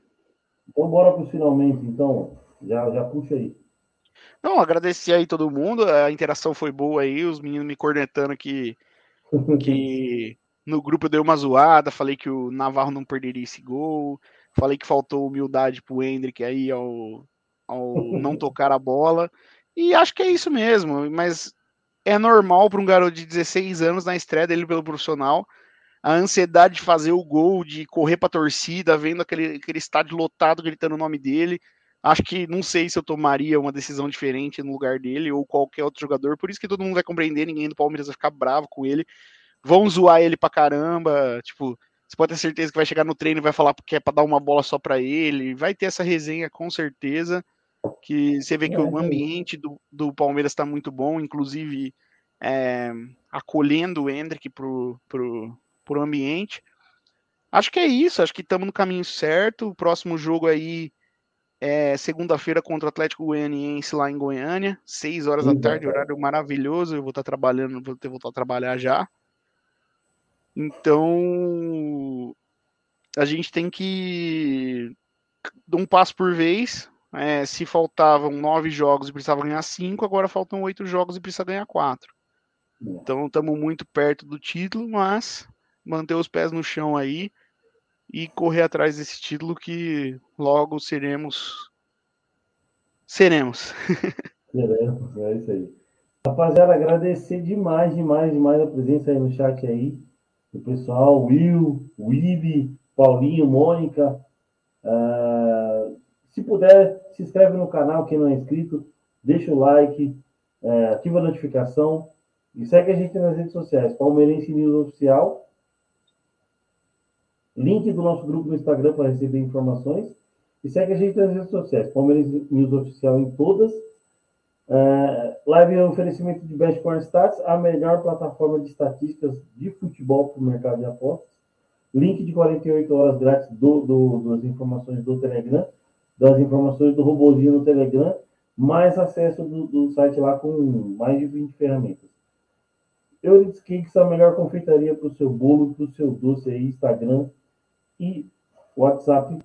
Então bora para os finalmente, então. Já, já puxa aí. Não, agradecer aí todo mundo. A interação foi boa aí. Os meninos me cornetando que, que no grupo eu dei uma zoada. Falei que o Navarro não perderia esse gol. Falei que faltou humildade pro Hendrick aí ao, ao não tocar a bola. E acho que é isso mesmo. Mas é normal para um garoto de 16 anos na estreia dele pelo profissional a ansiedade de fazer o gol, de correr para a torcida, vendo aquele, aquele estádio lotado gritando o nome dele. Acho que não sei se eu tomaria uma decisão diferente no lugar dele ou qualquer outro jogador. Por isso que todo mundo vai compreender, ninguém do Palmeiras vai ficar bravo com ele. Vão zoar ele pra caramba. Tipo, você pode ter certeza que vai chegar no treino e vai falar que é pra dar uma bola só para ele. Vai ter essa resenha com certeza. Que você vê que o ambiente do, do Palmeiras está muito bom, inclusive é, acolhendo o Hendrick pro, pro, pro ambiente. Acho que é isso, acho que estamos no caminho certo. O próximo jogo aí é segunda-feira contra o Atlético Goianiense lá em Goiânia, 6 horas da tarde, horário maravilhoso. Eu vou estar trabalhando, vou ter voltar a trabalhar já. Então a gente tem que dar um passo por vez. É, se faltavam nove jogos e precisava ganhar cinco, agora faltam oito jogos e precisa ganhar quatro. Então estamos muito perto do título, mas manter os pés no chão aí e correr atrás desse título que logo seremos. Seremos. Seremos, é isso aí. Rapaziada, agradecer demais, demais, demais a presença aí no chat aí. O pessoal, Will, Wibe, Paulinho, Mônica. Uh, se puder, se inscreve no canal, quem não é inscrito, deixa o like, uh, ativa a notificação e segue a gente nas redes sociais. Palmeirense News Oficial Link do nosso grupo no Instagram para receber informações. E segue a gente nas redes sociais. Palmeiras News Oficial em todas. Uh, live é um oferecimento de Best Corn Stats, a melhor plataforma de estatísticas de futebol para o mercado de apostas. Link de 48 horas grátis do, do, das informações do Telegram, das informações do robozinho no Telegram, mais acesso do, do site lá com mais de 20 ferramentas. Euridice Cakes, a melhor confeitaria para o seu bolo, para o seu doce aí, Instagram, e WhatsApp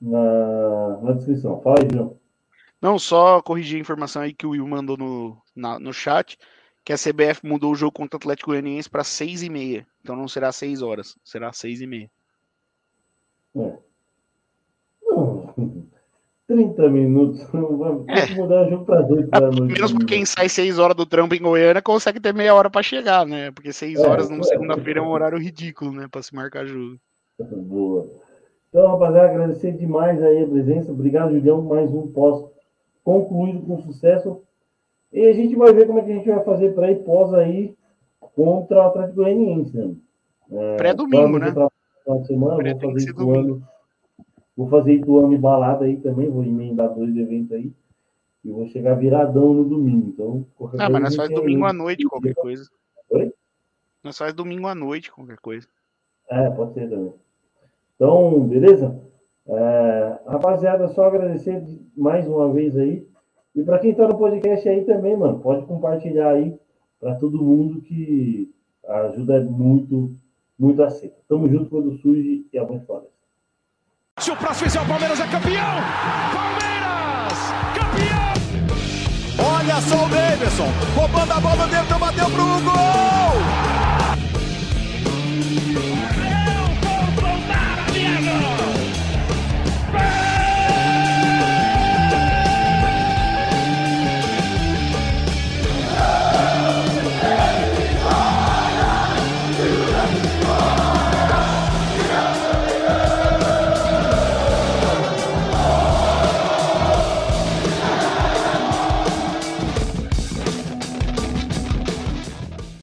na, na descrição. Fala aí, João. Não, só corrigir a informação aí que o Will mandou no, na, no chat, que a CBF mudou o jogo contra o Atlético Goianiense para 6 e meia. Então não será 6 horas, será 6 e meia. É. Não, 30 minutos. Vamos é. mudar o jogo para 8 da noite. Menos pra quem sai 6 horas do trampo em Goiânia consegue ter meia hora para chegar, né? Porque 6 é, horas numa é, segunda-feira é um horário ridículo, né? Para se marcar jogo. Boa. Então, rapaziada, agradecer demais aí a presença. Obrigado, Julião. Mais um pós concluído com sucesso. E a gente vai ver como é que a gente vai fazer para ir pós aí contra o Atlético Goianiense. Né? É, Pré-domingo, né? Semana, Pré vou fazer Ituano. Vou fazer Ituano e balada aí também. Vou emendar dois eventos aí. E vou chegar viradão no domingo. Então, ah, mas nós faz domingo à noite qualquer coisa. Oi? Nós faz domingo à noite qualquer coisa. É, pode ser também. Então, beleza? É, rapaziada, só agradecer mais uma vez aí. E para quem está no podcast aí também, mano, pode compartilhar aí para todo mundo que ajuda muito, muito a ser. Tamo junto quando surge e a fora. Se o próximo é o Palmeiras é campeão! Palmeiras! Campeão! Olha só o Davidson, roubando a bola dentro, bateu pro gol!